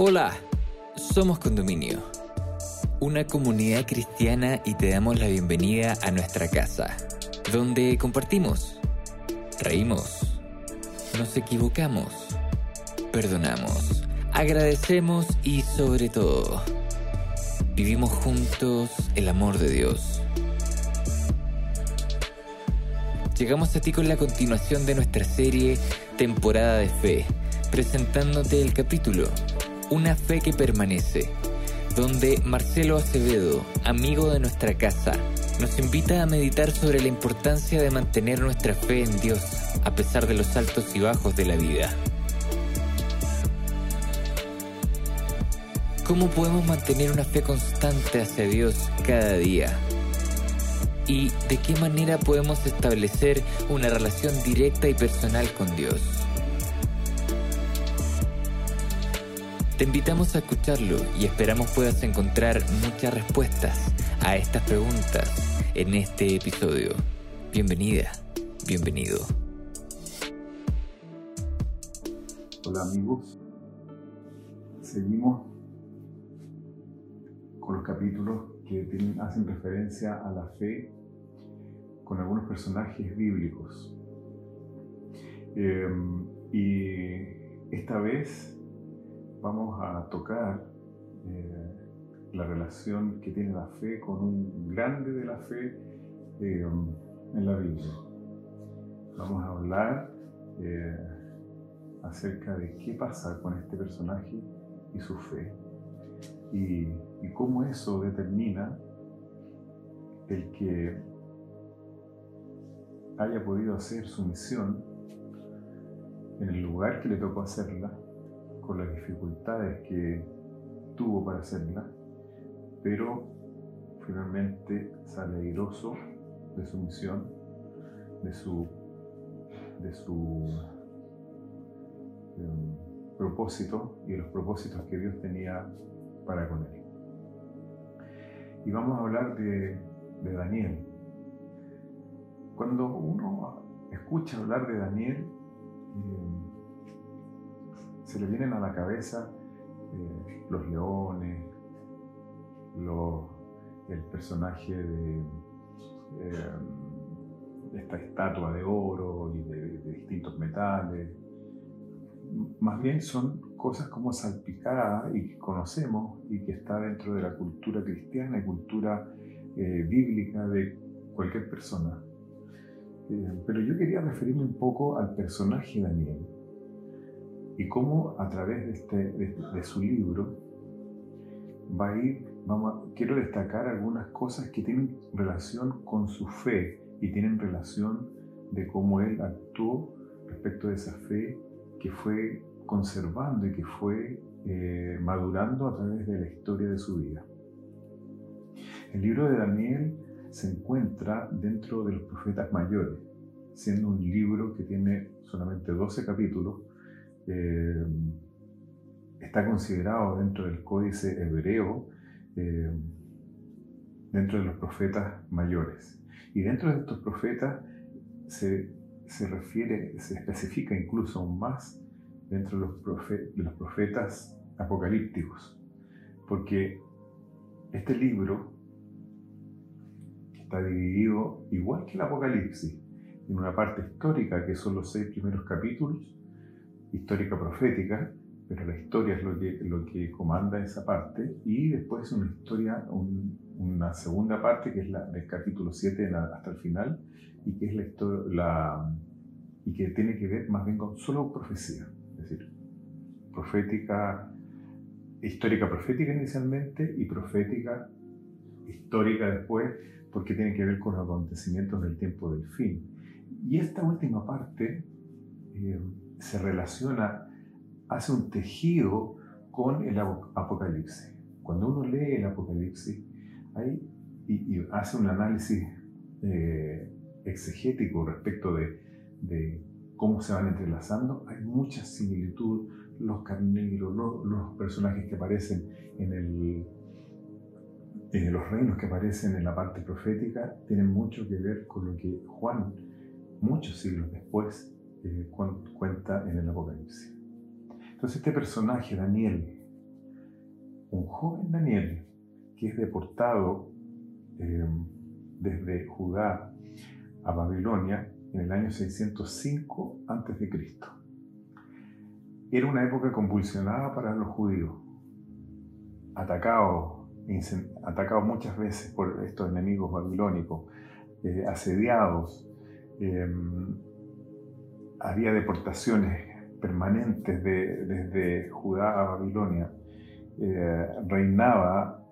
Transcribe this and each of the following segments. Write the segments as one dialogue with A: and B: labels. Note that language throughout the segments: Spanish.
A: Hola, somos Condominio, una comunidad cristiana y te damos la bienvenida a nuestra casa, donde compartimos, reímos, nos equivocamos, perdonamos, agradecemos y sobre todo, vivimos juntos el amor de Dios. Llegamos a ti con la continuación de nuestra serie Temporada de Fe, presentándote el capítulo Una fe que permanece, donde Marcelo Acevedo, amigo de nuestra casa, nos invita a meditar sobre la importancia de mantener nuestra fe en Dios a pesar de los altos y bajos de la vida. ¿Cómo podemos mantener una fe constante hacia Dios cada día? y de qué manera podemos establecer una relación directa y personal con Dios. Te invitamos a escucharlo y esperamos puedas encontrar muchas respuestas a estas preguntas en este episodio. Bienvenida, bienvenido.
B: Hola amigos, seguimos con los capítulos que hacen referencia a la fe con algunos personajes bíblicos. Em, y esta vez vamos a tocar eh, la relación que tiene la fe con un grande de la fe em, en la Biblia. Vamos a hablar eh, acerca de qué pasa con este personaje y su fe y cómo eso determina el que haya podido hacer su misión en el lugar que le tocó hacerla, con las dificultades que tuvo para hacerla, pero finalmente sale airoso de su misión, de su, de su em, propósito y los propósitos que Dios tenía para con él. Y vamos a hablar de, Daniel, cuando uno escucha hablar de Daniel, se le vienen a la cabeza eh, los leones, el personaje de, eh, esta estatua de oro y de, distintos metales. Más bien son cosas como salpicadas y que conocemos y que está dentro de la cultura cristiana y cultura bíblica de cualquier persona. Eh, pero yo quería referirme un poco al personaje Daniel y cómo a través de, este, su libro va a ir, vamos quiero destacar algunas cosas que tienen relación con su fe y tienen relación de cómo él actuó respecto de esa fe que fue conservando y que fue eh, madurando a través de la historia de su vida. El libro de Daniel se encuentra dentro de los profetas mayores, siendo un libro que tiene solamente 12 capítulos. Eh, está considerado dentro del códice hebreo, eh, dentro de los profetas mayores. Y dentro de estos profetas se, refiere, se especifica incluso aún más dentro de los, de los profetas apocalípticos, porque este libro está dividido igual que el Apocalipsis, en una parte histórica, que son los seis primeros capítulos, histórica profética, pero la historia es lo que, lo que comanda esa parte, y después una historia, una segunda parte, que es la del capítulo 7 hasta el final, y que es la, la y que tiene que ver más bien con solo profecía, es decir, profética, histórica profética inicialmente y profética histórica después, porque tiene que ver con los acontecimientos del tiempo del fin. Y esta última parte eh, se relaciona, hace un tejido con el Apocalipsis. Cuando uno lee el Apocalipsis hay, y, hace un análisis eh, exegético respecto de, cómo se van entrelazando, hay mucha similitud, los carneros, los personajes que aparecen en los reinos que aparecen en la parte profética tienen mucho que ver con lo que Juan, muchos siglos después, eh, cuenta en el Apocalipsis. Entonces este personaje, Daniel, un joven Daniel que es deportado eh, desde Judá a Babilonia en el año 605 a.C. Era una época convulsionada para los judíos, atacados, atacados muchas veces por estos enemigos babilónicos, eh, asediados. Em, había deportaciones permanentes desde Judá a Babilonia. Eh, reinaba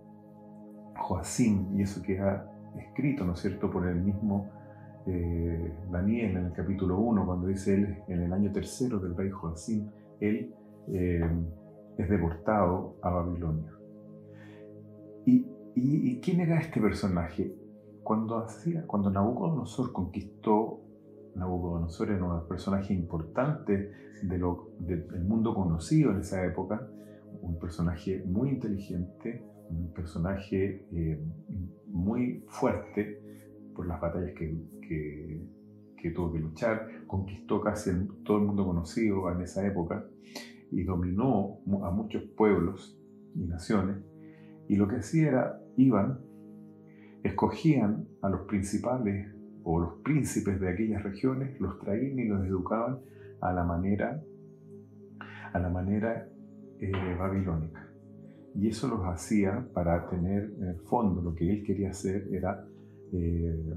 B: Joacim, y eso queda escrito, ¿no es cierto?, por el mismo eh, Daniel en el capítulo 1, cuando dice él, en el año tercero del rey Joacim, él eh, es deportado a Babilonia. ¿Y, quién era este personaje? Cuando, hacía, cuando Nabucodonosor conquistó, Nabucodonosor era un personaje importante de lo, del mundo conocido en esa época, un personaje muy inteligente, un personaje eh, muy fuerte por las batallas que, que, tuvo que luchar, conquistó casi todo el mundo conocido en esa época y dominó a muchos pueblos y naciones. Y lo que hacía era, iban, escogían a los principales o los príncipes de aquellas regiones, los traían y los educaban a la manera, a la manera eh, babilónica. Y eso los hacía para tener, en el fondo, lo que él quería hacer era eh,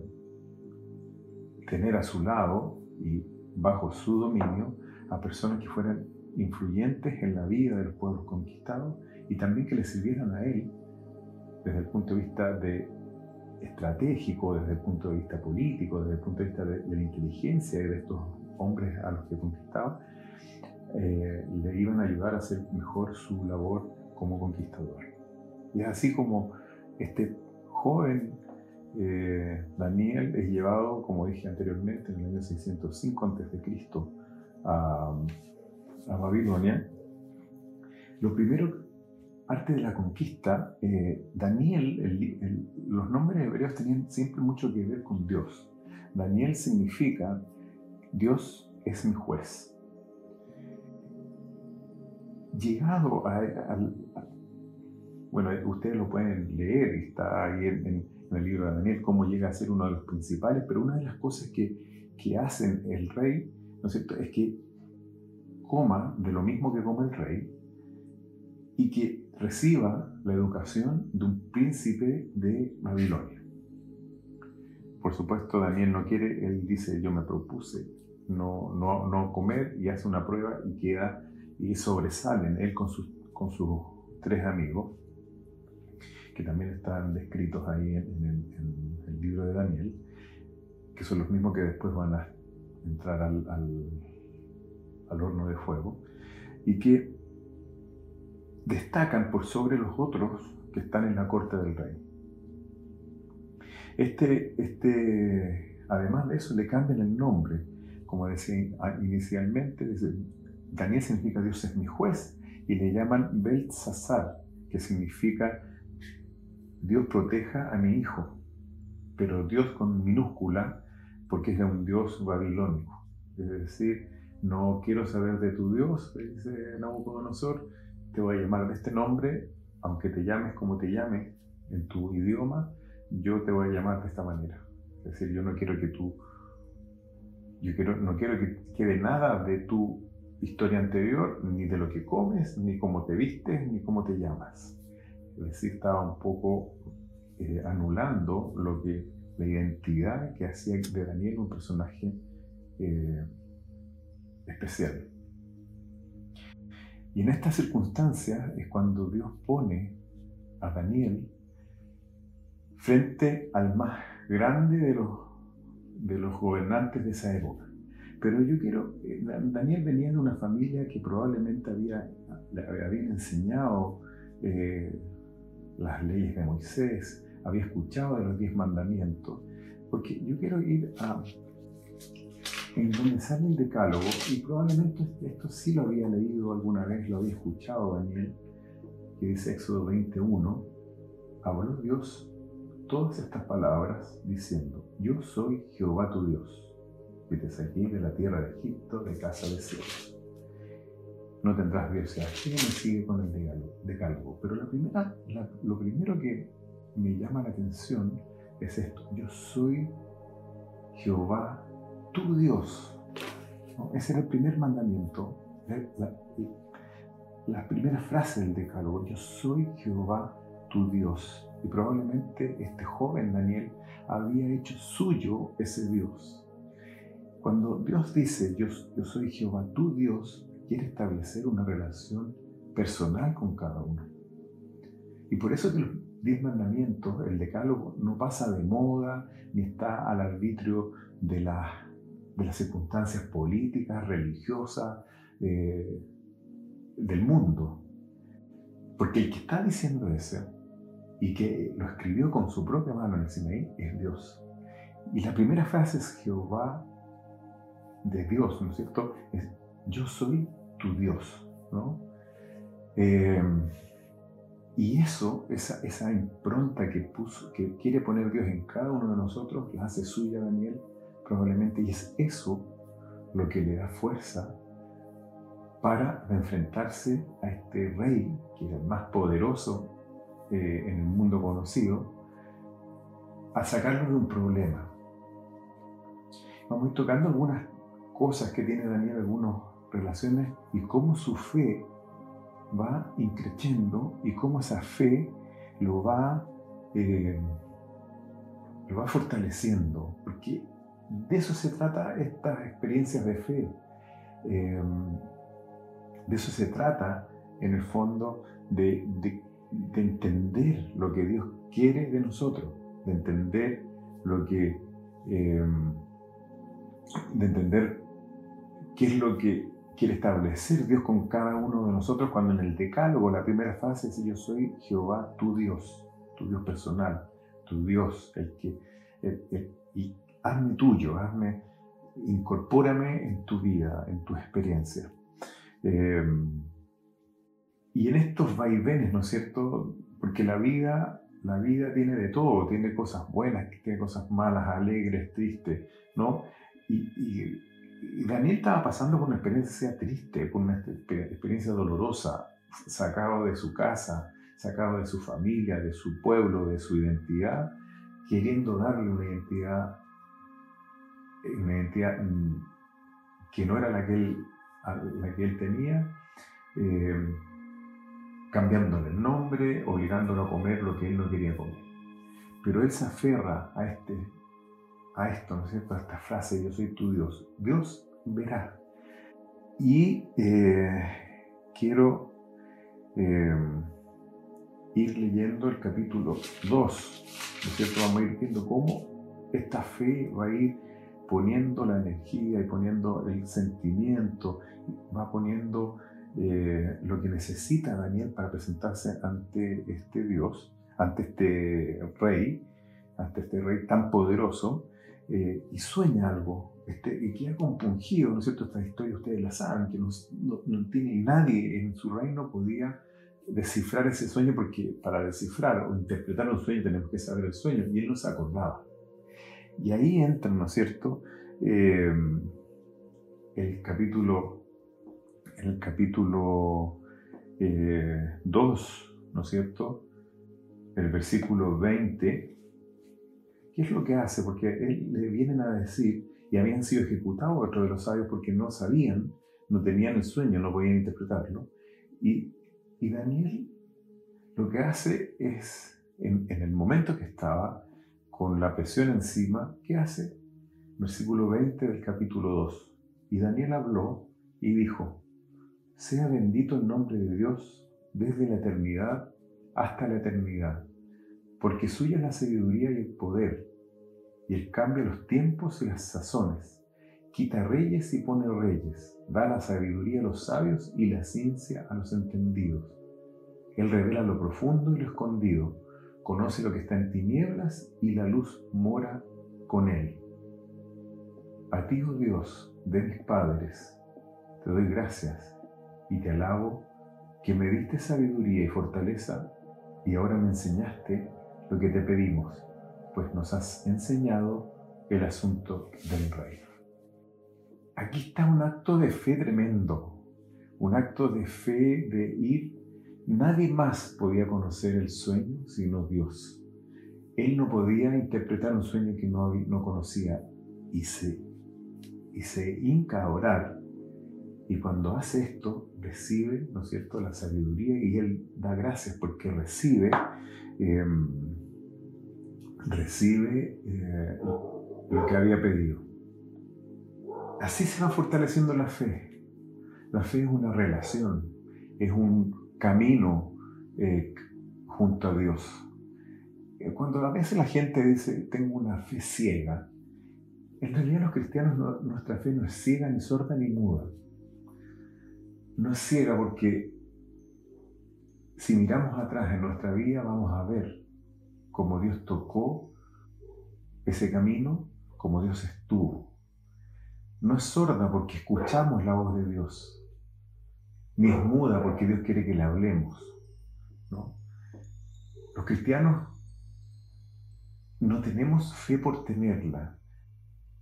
B: tener a su lado y bajo su dominio a personas que fueran influyentes en la vida de los pueblos conquistados y también que le sirvieran a él desde el punto de vista de estratégico, desde el punto de vista político, desde el punto de vista de, la inteligencia de estos hombres a los que conquistaba, eh, le iban a ayudar a hacer mejor su labor como conquistador. Y es así como este joven eh, Daniel es llevado, como dije anteriormente, en el año 605 a.C. A, a Babilonia. Lo primero, parte de la conquista, eh, Daniel, los nombres hebreos tenían siempre mucho que ver con Dios. Daniel significa Dios es mi juez. Llegado a, bueno, ustedes lo pueden leer, está ahí en, el libro de Daniel, cómo llega a ser uno de los principales, pero una de las cosas que, que hacen el rey, ¿no es cierto?, es que coma de lo mismo que come el rey y que reciba la educación de un príncipe de Babilonia. Por supuesto, Daniel no quiere, él dice, yo me propuse no, no, no comer y hace una prueba y queda y sobresalen él con sus, con sus tres amigos que también están descritos ahí en, el, libro de Daniel, que son los mismos que después van a entrar al, al, horno de fuego, y que destacan por sobre los otros que están en la corte del rey. Este, este, además de eso, le cambian el nombre. Como decía inicialmente, Daniel significa Dios es mi juez, y le llaman Beltzazar, que significa Dios proteja a mi hijo, pero Dios con minúscula, porque es un Dios babilónico. Es decir, no quiero saber de tu Dios, dice Nabucodonosor, te voy a llamar de este nombre, aunque te llames como te llames en tu idioma, yo te voy a llamar de esta manera. Es decir, yo no quiero que tú, yo quiero, no quiero que quede nada de tu historia anterior, ni de lo que comes, ni cómo te vistes, ni cómo te llamas es decir, estaba un poco eh, anulando lo que, la identidad que hacía de Daniel un personaje eh, especial. Y en estas circunstancias es cuando Dios pone a Daniel frente al más grande de los, de los gobernantes de esa época. Pero yo quiero, eh, Daniel venía de una familia que probablemente había, le había enseñado las leyes de Moisés, había escuchado de los diez mandamientos, porque yo quiero ir a en donde sale el decálogo, y probablemente esto sí lo había leído alguna vez, lo había escuchado Daniel, que dice Éxodo 21, habló Dios todas estas palabras diciendo, yo soy Jehová tu Dios, que te saqué de la tierra de Egipto, de casa de cielos. no tendrás dioses me sigue con el decálogo. Pero la primera, lo primero que me llama la atención es esto. Yo soy Jehová, tu Dios. Ese era el primer mandamiento, la, la primera frase del decálogo. Yo soy Jehová, tu Dios. Y probablemente este joven Daniel había hecho suyo ese Dios. Cuando Dios dice, yo, soy Jehová, tu Dios, quiere establecer una relación personal con cada uno. Y por eso que los diez mandamientos, el decálogo, no pasa de moda ni está al arbitrio de, de las circunstancias políticas, religiosas, eh, del mundo. Porque el que está diciendo eso y que lo escribió con su propia mano en el Sinaí es Dios. Y la primera frase es Jehová de Dios, ¿no es cierto? Es yo soy tu Dios, ¿no? Eh, y eso, esa, esa impronta que, puso, que quiere poner Dios en cada uno de nosotros, la hace suya Daniel, probablemente, y es eso lo que le da fuerza para enfrentarse a este rey, que era el más poderoso eh, en el mundo conocido, a sacarlo de un problema. Vamos a ir tocando algunas cosas que tiene Daniel, algunas relaciones y cómo su fe va increciendo y cómo esa fe lo va, eh, lo va fortaleciendo. Porque de eso se trata estas experiencias de fe. Eh, de eso se trata, en el fondo, de, entender lo que Dios quiere de nosotros, de entender lo que, em, de entender qué es lo que quiere establecer Dios con cada uno de nosotros cuando en el decálogo la primera frase dice yo soy Jehová tu Dios, tu Dios personal, tu Dios, el que, y hazme tuyo, hazme, incorpórame en tu vida, en tu experiencia. Em, y en estos vaivenes, ¿no es cierto? Porque la vida, la vida tiene de todo, tiene cosas buenas, tiene cosas malas, alegres, tristes, ¿no? Y, Daniel estaba pasando por una experiencia triste, por una experiencia dolorosa, sacado de su casa, sacado de su familia, de su pueblo, de su identidad, queriendo darle una identidad, una identidad que no era la que él la que él tenía, eh, cambiándole el nombre, obligándolo a comer lo que él no quería comer. Pero él se aferra a, este, a esto, ¿no es cierto? A esta frase, yo soy tu Dios. Dios verá. Y eh, quiero eh, ir leyendo el capítulo 2, ¿no es cierto? Vamos a ir viendo cómo esta fe va a ir poniendo la energía y poniendo el sentimiento, va poniendo eh, lo que necesita Daniel para presentarse ante este Dios, ante este rey, ante este rey tan poderoso, eh, y sueña algo, este, y queda compungido, ¿no es cierto? Esta historia ustedes la saben, que no, no, tiene nadie en su reino podía descifrar ese sueño, porque para descifrar o interpretar un sueño tenemos que saber el sueño, y él no se acordaba. Y ahí entra, ¿no es cierto?, eh, el capítulo, el capítulo 2, eh, ¿no es cierto?, el versículo 20, ¿qué es lo que hace? Porque él, le vienen a decir, y habían sido ejecutados otros de los sabios porque no sabían, no tenían el sueño, no podían interpretarlo. Y, y Daniel lo que hace es, en, en el momento que estaba, con la presión encima, ¿qué hace? Versículo 20 del capítulo 2. Y Daniel habló y dijo, sea bendito el nombre de Dios desde la eternidad hasta la eternidad, porque suya es la sabiduría y el poder, y el cambio de los tiempos y las sazones. Quita reyes y pone reyes, da la sabiduría a los sabios y la ciencia a los entendidos. Él revela lo profundo y lo escondido conoce lo que está en tinieblas y la luz mora con él. A ti, oh Dios, de mis padres, te doy gracias y te alabo que me diste sabiduría y fortaleza y ahora me enseñaste lo que te pedimos, pues nos has enseñado el asunto del rey. Aquí está un acto de fe tremendo, un acto de fe, de ir. Nadie más podía conocer el sueño sino Dios. Él no podía interpretar un sueño que no, no conocía y se, y se hinca a orar. Y cuando hace esto, recibe, ¿no es cierto?, la sabiduría y él da gracias porque recibe, em, recibe eh, lo que había pedido. Así se va fortaleciendo la fe. La fe es una relación, es un camino eh, junto a Dios. Eh, cuando a veces la gente dice, tengo una fe ciega, en realidad los cristianos nuestra fe no es ciega, ni sorda, ni muda. No es ciega porque si miramos atrás en nuestra vida vamos a ver cómo Dios tocó ese camino, cómo Dios estuvo. No es sorda porque escuchamos la voz de Dios, ni es muda porque Dios quiere que le hablemos. Los cristianos no tenemos fe por tenerla.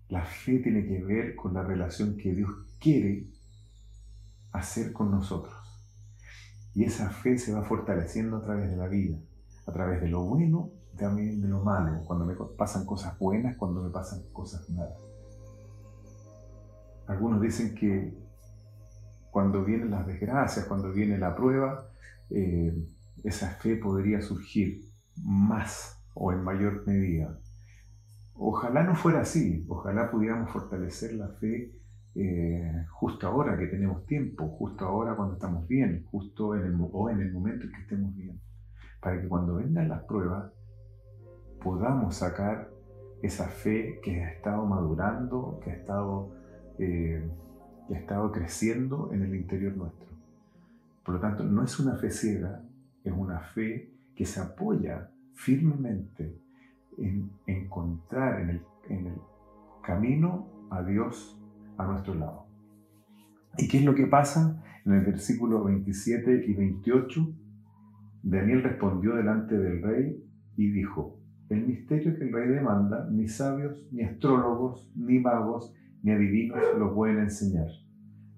B: La fe tiene que ver con la relación que Dios quiere hacer con nosotros. Y esa fe se va fortaleciendo a través de la vida, a través de lo bueno, también de lo malo, cuando me pasan cosas buenas, cuando me pasan cosas malas. Algunos dicen que cuando vienen las desgracias, cuando viene la prueba, eh, esa fe podría surgir más o en mayor medida. Ojalá no fuera así, ojalá pudiéramos fortalecer la fe eh, justo ahora que tenemos tiempo, justo ahora cuando estamos bien, justo en el, o en el momento en que estemos bien, para que cuando vengan las pruebas podamos sacar esa fe que ha estado madurando, que ha estado, eh, que ha estado creciendo en el interior nuestro. Por lo tanto, no es una fe ciega, es una fe que se apoya firmemente en encontrar en el, camino a Dios a nuestro lado. ¿Y qué es lo que pasa? En el versículo 27 y 28, Daniel respondió delante del rey y dijo, el misterio que el rey demanda, ni sabios, ni astrólogos, ni magos, ni adivinos lo pueden enseñar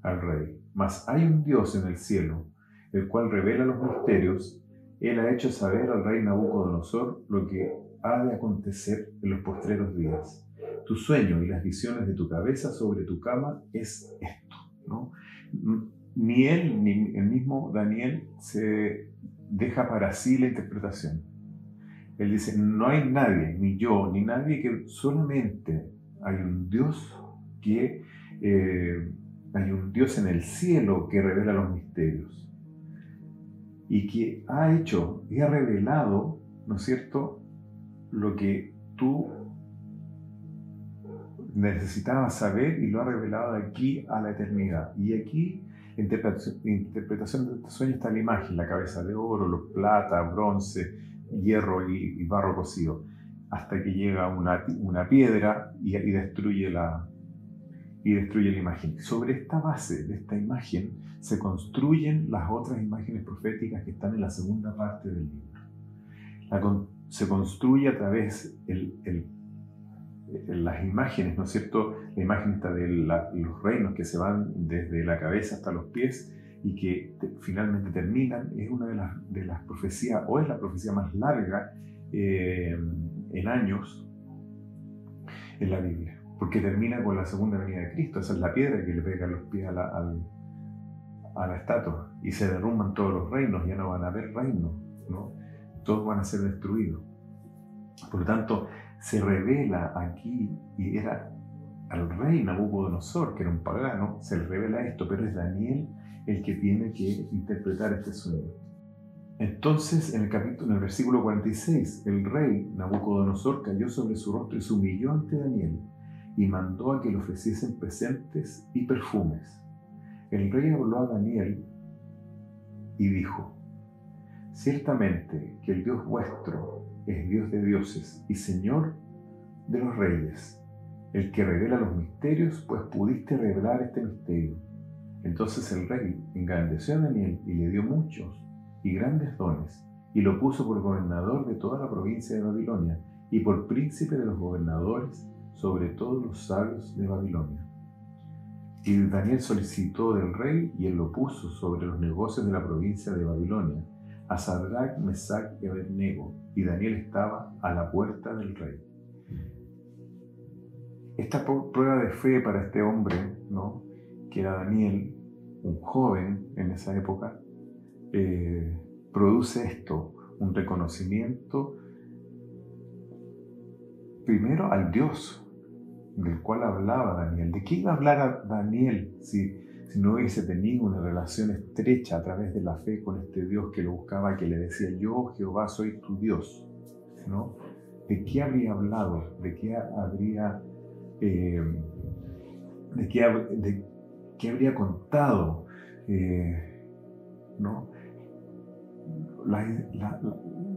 B: al rey. Mas hay un Dios en el cielo, el cual revela los misterios él ha hecho saber al rey Nabucodonosor lo que ha de acontecer en los postreros días. Tu sueño y las visiones de tu cabeza sobre tu cama es esto. ¿no? Ni él ni el mismo Daniel se deja para sí la interpretación. Él dice, no hay nadie, ni yo, ni nadie, que solamente hay un Dios que, eh, hay un Dios en el cielo que revela los misterios y que ha hecho y ha revelado, ¿no es cierto?, lo que tú necesitabas saber y lo ha revelado de aquí a la eternidad. Y aquí, interpretación, de este sueño está la imagen, la cabeza de oro, los plata, bronce, hierro y, barro cocido, hasta que llega una, una piedra y destruye la, y destruye la imagen. Sobre esta base de esta imagen se construyen las otras imágenes proféticas que están en la segunda parte del libro. se construye a través de las imágenes, ¿no es cierto? La imagen está de los reinos que se van desde la cabeza hasta los pies y que finalmente terminan, es una de las, de las profecías, o es la profecía más larga eh, en años en la Biblia porque termina con la segunda venida de Cristo. Esa es la piedra que le pega los pies a la, a la estatua y se derrumban todos los reinos, ya no van a haber reinos, ¿no? todos van a ser destruidos. Por lo tanto, se revela aquí, y era al rey Nabucodonosor, que era un pagano, se le revela esto, pero es Daniel el que tiene que interpretar este sueño. Entonces, en el capítulo, en el versículo 46, el rey Nabucodonosor cayó sobre su rostro y se humilló ante Daniel y mandó a que le ofreciesen presentes y perfumes. El rey habló a Daniel y dijo, Ciertamente que el Dios vuestro es Dios de dioses y Señor de los reyes, el que revela los misterios, pues pudiste revelar este misterio. Entonces el rey engrandeció a Daniel y le dio muchos y grandes dones, y lo puso por gobernador de toda la provincia de Babilonia y por príncipe de los gobernadores sobre todos los sabios de Babilonia. Y Daniel solicitó del rey y él lo puso sobre los negocios de la provincia de Babilonia, a Sadrach, Mesach y Abednego, y Daniel estaba a la puerta del rey. Esta prueba de fe para este hombre, ¿no? que era Daniel, un joven en esa época, eh, produce esto, un reconocimiento primero al Dios del cual hablaba Daniel. ¿De qué iba a hablar Daniel si, si no hubiese tenido una relación estrecha a través de la fe con este Dios que lo buscaba, que le decía, yo Jehová soy tu Dios? ¿no? ¿De qué habría hablado? ¿De qué habría, eh, de, qué, habría contado? Eh, ¿no?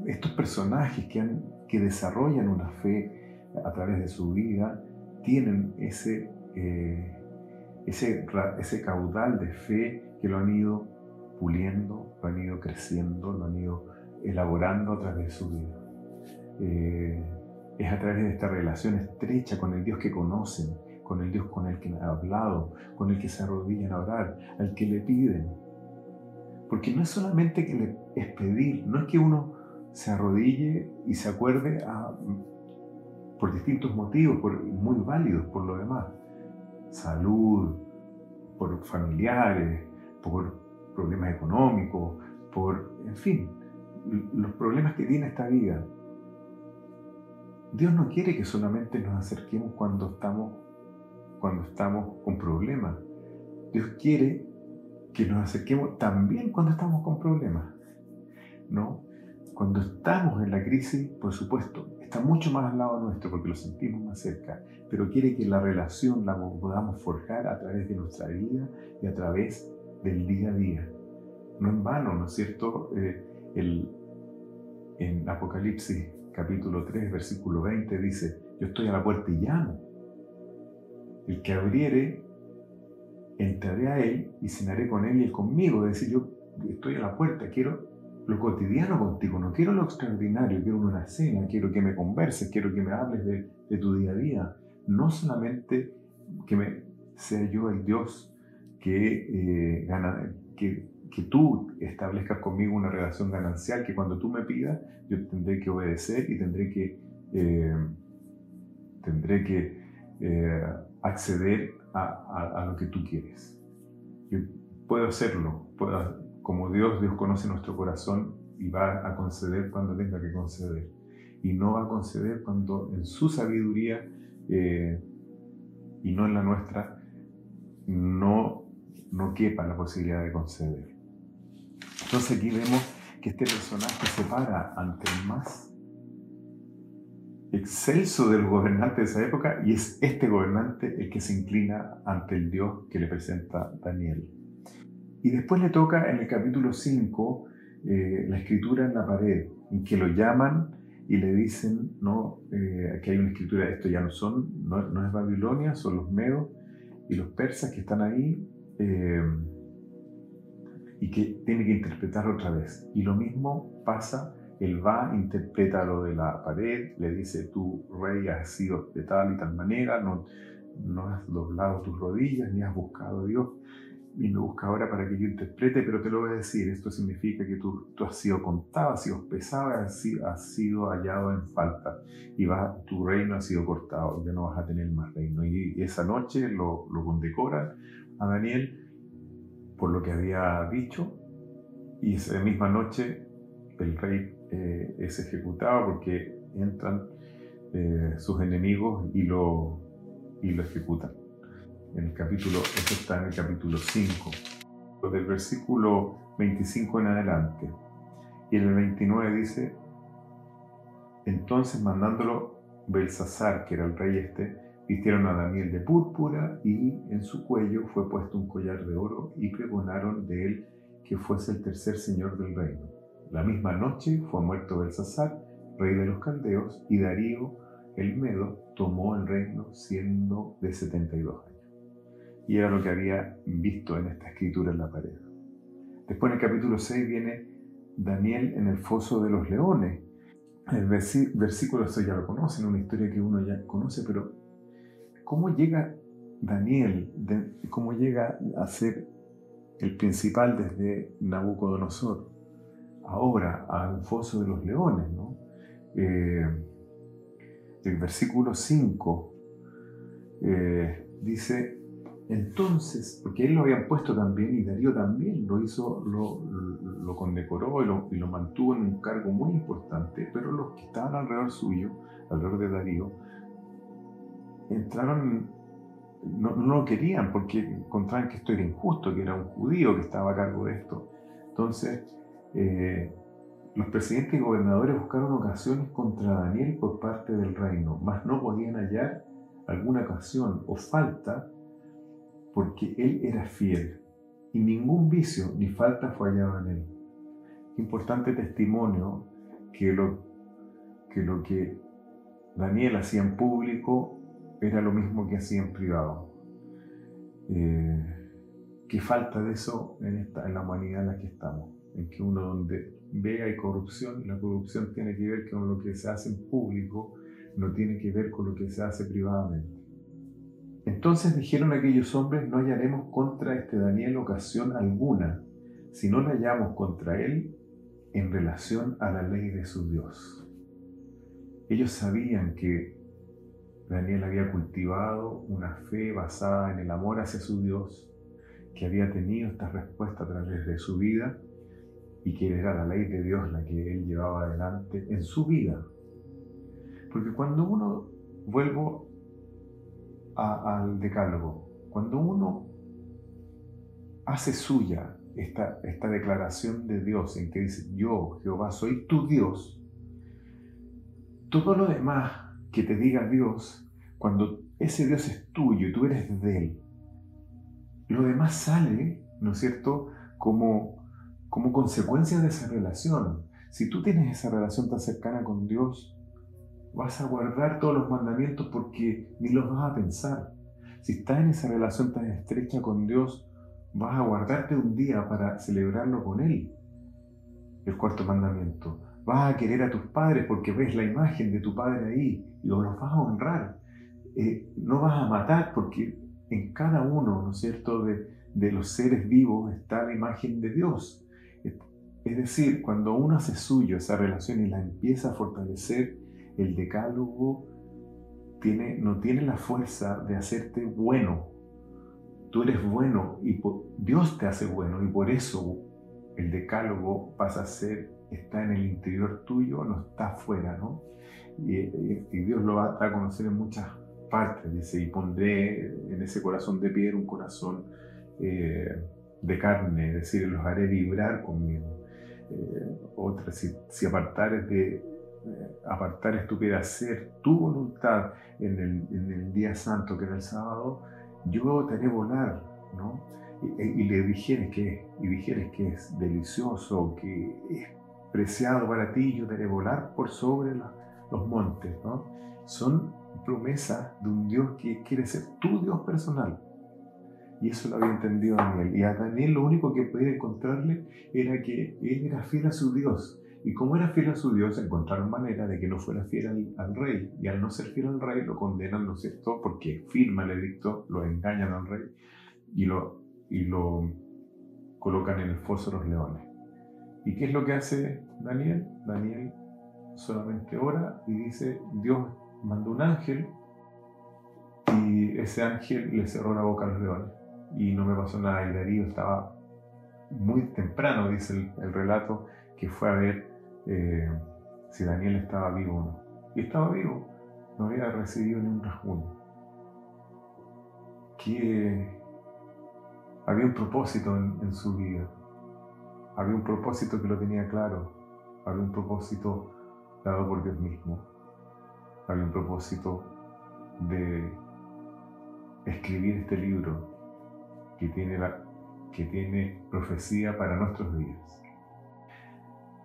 B: estos personajes que, que desarrollan una fe a través de su vida tienen ese, eh, ese, ese caudal de fe que lo han ido puliendo, lo han ido creciendo, lo han ido elaborando a través de su vida. Eh, es a través de esta relación estrecha con el Dios que conocen, con el Dios con el que han hablado, con el que se arrodillan a orar, al que le piden. Porque no es solamente que le, es pedir, no es que uno se arrodille y se acuerde a por distintos motivos, por, muy válidos por lo demás. Salud, por familiares, por problemas económicos, por, en fin, los problemas que tiene esta vida. Dios no quiere que solamente nos acerquemos cuando estamos, cuando estamos con problemas. Dios quiere que nos acerquemos también cuando estamos con problemas. ¿No? Cuando estamos en la crisis, por supuesto, está mucho más al lado nuestro porque lo sentimos más cerca, pero quiere que la relación la podamos forjar a través de nuestra vida y a través del día a día. No en vano, ¿no es cierto? Eh, el, en Apocalipsis capítulo 3, versículo 20 dice, yo estoy a la puerta y llamo. El que abriere, entraré a él y cenaré con él y él conmigo. Es decir, yo estoy a la puerta, quiero lo cotidiano contigo, no quiero lo extraordinario, quiero una cena, quiero que me converses, quiero que me hables de, tu día a día. No solamente que me, sea yo el Dios que, eh, que, tú establezcas conmigo una relación ganancial, que cuando tú me pidas, yo tendré que obedecer y tendré que, eh, tendré que eh, acceder a, a, lo que tú quieres. Yo puedo hacerlo, puedo, como Dios, Dios conoce nuestro corazón y va a conceder cuando tenga que conceder. Y no va a conceder cuando en su sabiduría eh, y no en la nuestra no, no quepa la posibilidad de conceder. Entonces aquí vemos que este personaje se para ante el más excelso del gobernante de esa época y es este gobernante el que se inclina ante el Dios que le presenta Daniel. Y después le toca en el capítulo 5 eh, la escritura en la pared, en que lo llaman y le dicen, no, eh, que hay una escritura, esto ya no son, no, es Babilonia, son los medos y los persas que están ahí eh, y que tiene que interpretar otra vez. Y lo mismo pasa, él va, interpreta lo de la pared, le dice, tu rey has sido de tal y tal manera, no, no has doblado tus rodillas ni has buscado a Dios y me busca ahora para que yo interprete, pero te lo voy a decir, esto significa que tú, tú has sido contado, has sido pesado, has sido, has sido hallado en falta y va, tu reino ha sido cortado, ya no vas a tener más reino. Y, esa noche lo, lo condecoran a Daniel por lo que había dicho y esa misma noche el rey eh, es ejecutado porque entran eh, sus enemigos y lo, y lo ejecutan en el capítulo, esto está en el capítulo 5, del versículo 25 en adelante. Y en el 29 dice, entonces mandándolo Belsasar, que era el rey este, vistieron a Daniel de púrpura y en su cuello fue puesto un collar de oro y pregonaron de él que fuese el tercer señor del reino. La misma noche fue muerto Belsasar, rey de los caldeos, y Darío el Medo tomó el reino siendo de 72 años y era lo que había visto en esta escritura en la pared. Después en el capítulo 6 viene Daniel en el foso de los leones. El versículo, esto ya lo conocen, una historia que uno ya conoce, pero ¿cómo llega Daniel, cómo llega a ser el principal desde Nabucodonosor, ahora al foso de los leones. ¿no? Eh, el versículo 5 eh, dice, entonces, porque él lo habían puesto también y Darío también lo hizo, lo, condecoró y lo, mantuvo en un cargo muy importante, pero los que estaban alrededor suyo, alrededor de Darío, entraron, no, no lo querían porque encontraban que esto era injusto, que era un judío que estaba a cargo de esto. Entonces, eh, los presidentes y gobernadores buscaron ocasiones contra Daniel por parte del reino, mas no podían hallar alguna ocasión o falta porque él era fiel y ningún vicio ni falta fue hallado en él. Importante testimonio que lo que, Daniel hacía en público era lo mismo que hacía en privado. Eh, ¿Qué falta de eso en la humanidad en la que estamos? En que uno donde ve hay corrupción, la corrupción tiene que ver con lo que se hace en público, no tiene que ver con lo que se hace privadamente. Entonces dijeron aquellos hombres, no hallaremos contra este Daniel ocasión alguna, si no la hallamos contra él en relación a la ley de su Dios. Ellos sabían que Daniel había cultivado una fe basada en el amor hacia su Dios, que había tenido esta respuesta a través de su vida y que era la ley de Dios la que él llevaba adelante en su vida. Porque cuando uno, vuelvo al decálogo, cuando uno hace suya esta, esta declaración de Dios en que dice, yo, Jehová, soy tu Dios, todo lo demás que te diga Dios, cuando ese Dios es tuyo y tú eres de Él, lo demás sale, ¿no es cierto?, como, como consecuencia de esa relación. Si tú tienes esa relación tan cercana con Dios, vas a guardar todos los mandamientos porque ni los vas a pensar. Si estás en esa relación tan estrecha con Dios, vas a guardarte un día para celebrarlo con Él. El cuarto mandamiento. Vas a querer a tus padres porque ves la imagen de tu padre ahí y los vas a honrar. Eh, no vas a matar porque en cada uno, ¿no es cierto?, de, de los seres vivos está la imagen de Dios. Es decir, cuando uno hace suyo esa relación y la empieza a fortalecer, el decálogo tiene, no tiene la fuerza de hacerte bueno. Tú eres bueno y Dios te hace bueno y por eso el decálogo pasa a ser está en el interior tuyo, no está afuera, ¿no? Y, Dios lo va a conocer en muchas partes, dice, y pondré en ese corazón de piedra un corazón eh, de carne, es decir, los haré vibrar conmigo. Eh, otra, si, si apartares de, apartares tu hacer tu voluntad en el, día santo que era el sábado, yo te haré volar, ¿no? Y, y le dijeres que, y dijeres que es delicioso, que es preciado para ti, yo volar por sobre los montes, ¿no? Son promesas de un Dios que quiere ser tu Dios personal. Y eso lo había entendido Daniel. Y a Daniel lo único que podía encontrarle era que él era fiel a su Dios. Y como era fiel a su Dios, encontraron manera de que no fuera fiel al, rey. Y al no ser fiel al rey, lo condenan, ¿no es cierto? Porque firma el edicto, lo engañan al rey y lo, y lo colocan en el foso de los leones. ¿Y qué es lo que hace Daniel? Daniel solamente ora y dice, Dios mandó un ángel y ese ángel le cerró la boca a los leones y no me pasó nada. Y Darío estaba muy temprano, dice el, relato, que fue a ver eh, si Daniel estaba vivo o no. Y estaba vivo, no había recibido ni un rasguño. Había un propósito en su vida había un propósito que lo tenía claro. Había un propósito dado por Dios mismo. Había un propósito de escribir este libro que tiene profecía para nuestros días.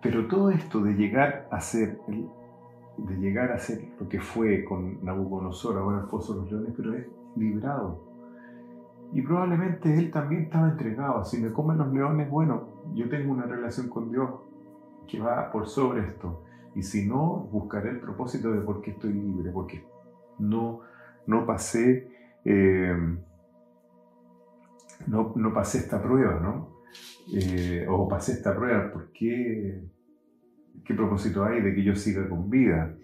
B: Pero todo esto de llegar a ser, de llegar a ser lo que fue con Nabucodonosor, ahora el foso de los leones, pero es librado y probablemente él también estaba entregado. Si me comen los leones, bueno, yo tengo una relación con Dios que va por sobre esto. Y si no, buscaré el propósito de por qué estoy libre, porque no, no pasé eh, no, no, pasé esta prueba, ¿no? Eh, o pasé esta prueba, ¿por qué? ¿Qué propósito hay de que yo siga con vida?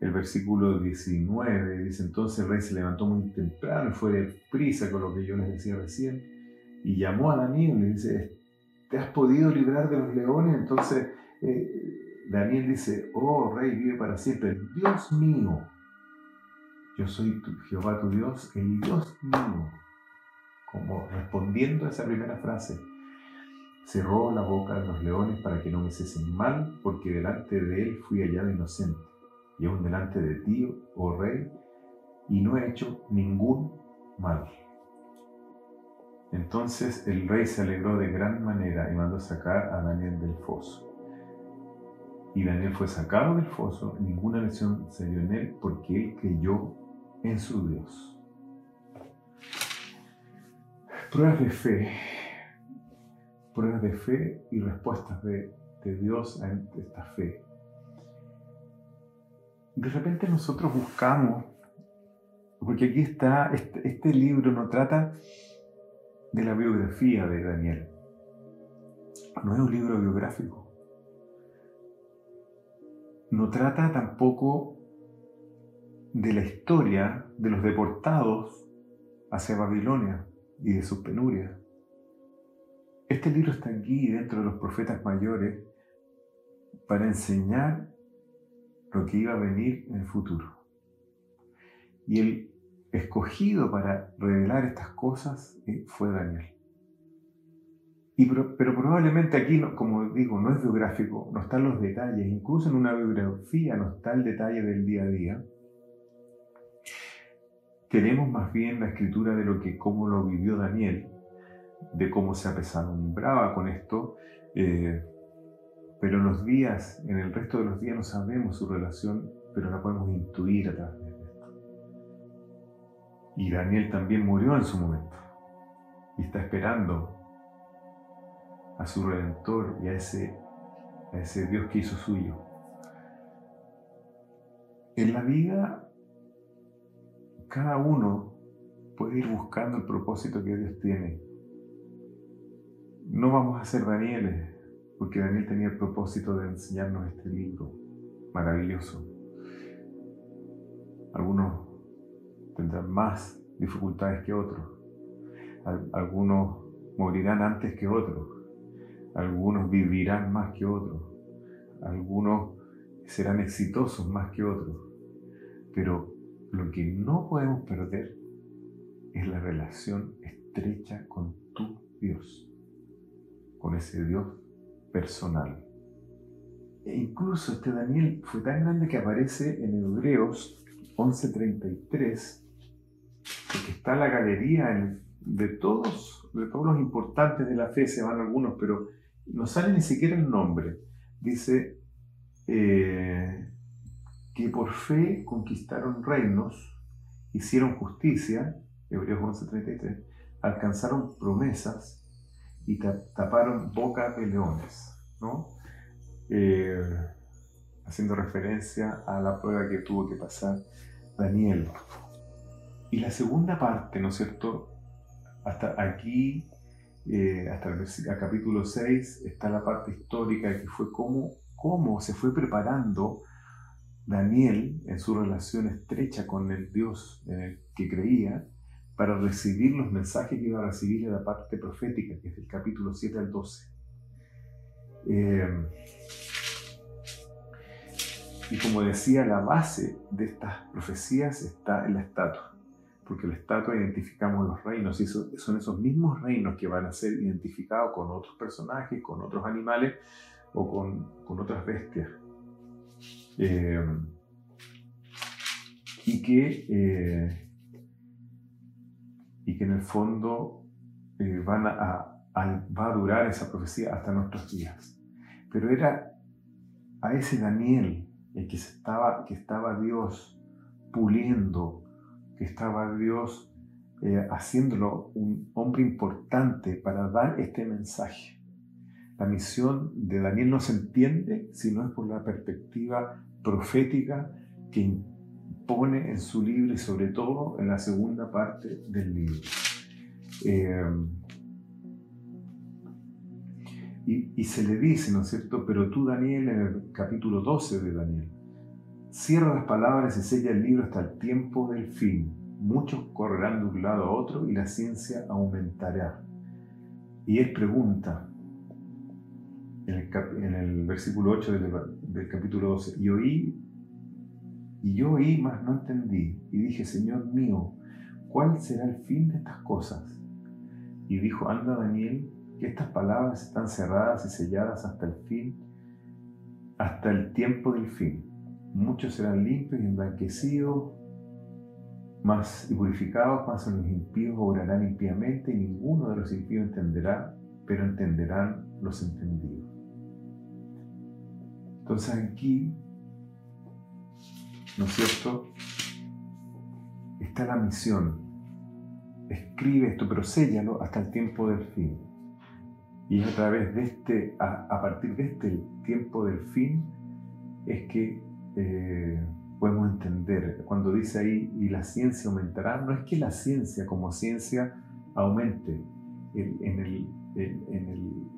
B: El versículo 19 dice, entonces el rey se levantó muy temprano y fue de prisa con lo que yo les decía recién, y llamó a Daniel y le dice, ¿te has podido librar de los leones? Entonces eh, Daniel dice, oh rey, vive para siempre, Dios mío, yo soy Jehová tu Dios, el Dios mío. Como respondiendo a esa primera frase, cerró la boca de los leones para que no me hiciesen mal, porque delante de él fui hallado inocente, y aún delante de ti, oh rey, y no he hecho ningún mal. Entonces el rey se alegró de gran manera y mandó sacar a Daniel del foso. Y Daniel fue sacado del foso, ninguna lesión se dio en él, porque él creyó en su Dios. Pruebas de fe, pruebas de fe y respuestas de, Dios a esta fe. De repente nosotros buscamos, porque aquí está, este, este libro no trata de la biografía de Daniel, no es un libro biográfico, no trata tampoco de la historia de los deportados hacia Babilonia y de sus penurias. Este libro está aquí dentro de los profetas mayores para enseñar lo que iba a venir en el futuro. Y el escogido para revelar estas cosas eh, fue Daniel. Y, pero, probablemente aquí, como digo, no es biográfico, no están los detalles, incluso en una biografía no está el detalle del día a día, tenemos más bien la escritura de lo que cómo lo vivió Daniel, de cómo se apesadumbraba con esto, eh, pero los días, en el resto de los días no sabemos su relación, pero la podemos intuir a través de esto. Y Daniel también murió en su momento y está esperando a su redentor y a ese, a ese Dios que hizo suyo. En la vida cada uno puede ir buscando el propósito que Dios tiene. No vamos a ser Danieles, porque Daniel tenía el propósito de enseñarnos este libro maravilloso. Algunos tendrán más dificultades que otros. Algunos morirán antes que otros. Algunos vivirán más que otros. Algunos serán exitosos más que otros. Pero lo que no podemos perder es la relación estrecha con tu Dios, con ese Dios personal. E incluso este Daniel fue tan grande que aparece en Hebreos 11:33, porque está la galería de todos, de todos los importantes de la fe, se van algunos, pero no sale ni siquiera el nombre. Dice, eh, que por fe conquistaron reinos, hicieron justicia, Hebreos 11:33, alcanzaron promesas y taparon boca de leones, ¿no? Eh, haciendo referencia a la prueba que tuvo que pasar Daniel. Y la segunda parte, ¿no es cierto? Hasta aquí, eh, hasta el, capítulo 6, está la parte histórica que fue cómo, cómo se fue preparando Daniel, en su relación estrecha con el Dios en el que creía, para recibir los mensajes que iba a recibir de la parte profética, que es del capítulo 7 al 12. Eh, y como decía, la base de estas profecías está en la estatua, porque la estatua identificamos los reinos y son esos mismos reinos que van a ser identificados con otros personajes, con otros animales o con, con otras bestias. Eh, y, que, eh, que en el fondo eh, va a durar esa profecía hasta nuestros días. Pero era a ese Daniel el que, estaba, que estaba Dios puliendo, que estaba Dios haciéndolo un hombre importante para dar este mensaje. La misión de Daniel no se entiende si no es por la perspectiva profética que pone en su libro y sobre todo en la segunda parte del libro. Eh, y, se le dice, ¿no es cierto? Pero tú, Daniel, en el capítulo 12 de Daniel, cierra las palabras y sella el libro hasta el tiempo del fin. Muchos correrán de un lado a otro y la ciencia aumentará. Y él pregunta, en el, versículo 8 del, del capítulo 12, y oí, y yo oí, mas no entendí, y dije, Señor mío, ¿cuál será el fin de estas cosas? Y dijo, anda Daniel, que estas palabras están cerradas y selladas hasta el fin, hasta el tiempo del fin. Muchos serán limpios y emblanquecidos, más y purificados, más los impíos obrarán impíamente y ninguno de los impíos entenderá, pero entenderán los entendidos. Entonces aquí, ¿no es cierto? Está la misión. Escribe esto, pero séllalo hasta el tiempo del fin. Y a través de este, a, partir de este tiempo del fin, es que eh, podemos entender. Cuando dice ahí, y la ciencia aumentará, no es que la ciencia como ciencia aumente. En, el, en, el,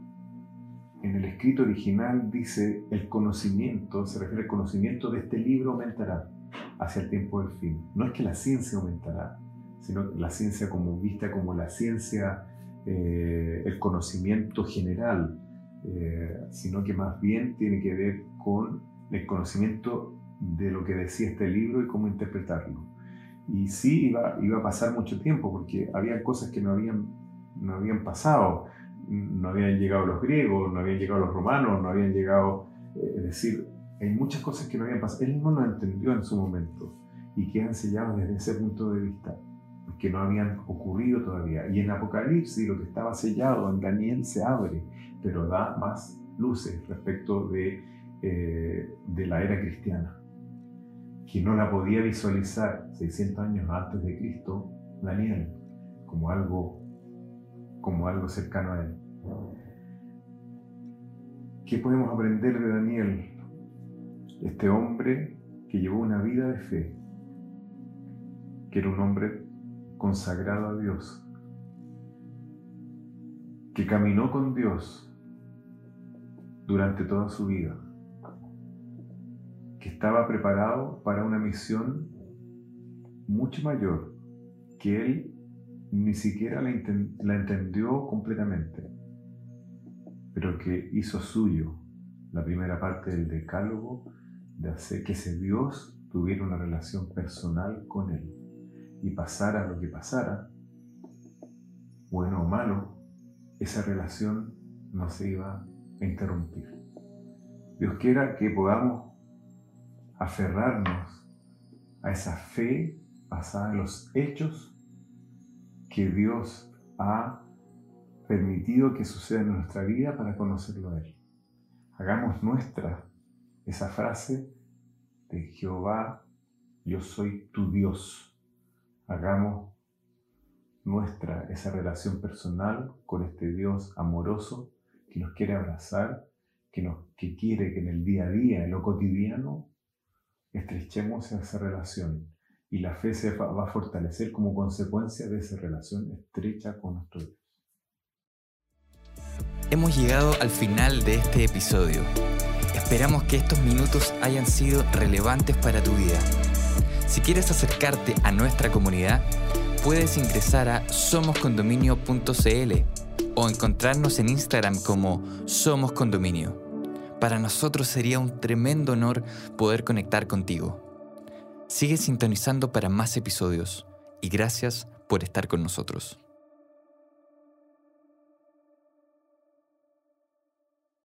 B: en el escrito original dice, el conocimiento, se refiere al conocimiento de este libro aumentará hacia el tiempo del fin. No es que la ciencia aumentará, sino la ciencia como vista como la ciencia eh, el conocimiento general, eh, sino que más bien tiene que ver con el conocimiento de lo que decía este libro y cómo interpretarlo. Y sí iba, iba a pasar mucho tiempo, porque había cosas que no habían, no habían pasado, no habían llegado los griegos, no habían llegado los romanos, no habían llegado, eh, es decir, hay muchas cosas que no habían pasado. Él no lo entendió en su momento y quedan sellados desde ese punto de vista que no habían ocurrido todavía. Y en Apocalipsis lo que estaba sellado en Daniel se abre, pero da más luces respecto de, eh, de la era cristiana, que no la podía visualizar 600 años antes de Cristo, Daniel, como algo, como algo cercano a él. ¿Qué podemos aprender de Daniel? Este hombre que llevó una vida de fe, que era un hombre consagrado a Dios, que caminó con Dios durante toda su vida, que estaba preparado para una misión mucho mayor, que él ni siquiera la, entendió completamente, pero que hizo suyo la primera parte del decálogo de hacer que ese Dios tuviera una relación personal con él y pasara lo que pasara, bueno o malo, esa relación no se iba a interrumpir. Dios quiera que podamos aferrarnos a esa fe basada en los hechos que Dios ha permitido que suceda en nuestra vida para conocerlo a Él. Hagamos nuestra esa frase de Jehová, yo soy tu Dios hagamos nuestra esa relación personal con este Dios amoroso que nos quiere abrazar, que, nos, que quiere que en el día a día, en lo cotidiano, estrechemos esa relación. Y la fe se va a fortalecer como consecuencia de esa relación estrecha con nuestro.
A: Hemos llegado al final de este episodio. Esperamos que estos minutos hayan sido relevantes para tu vida. Si quieres acercarte a nuestra comunidad, puedes ingresar a somoscondominio.cl o encontrarnos en Instagram como Somos Condominio. Para nosotros sería un tremendo honor poder conectar contigo. Sigue sintonizando para más episodios y gracias por estar con nosotros.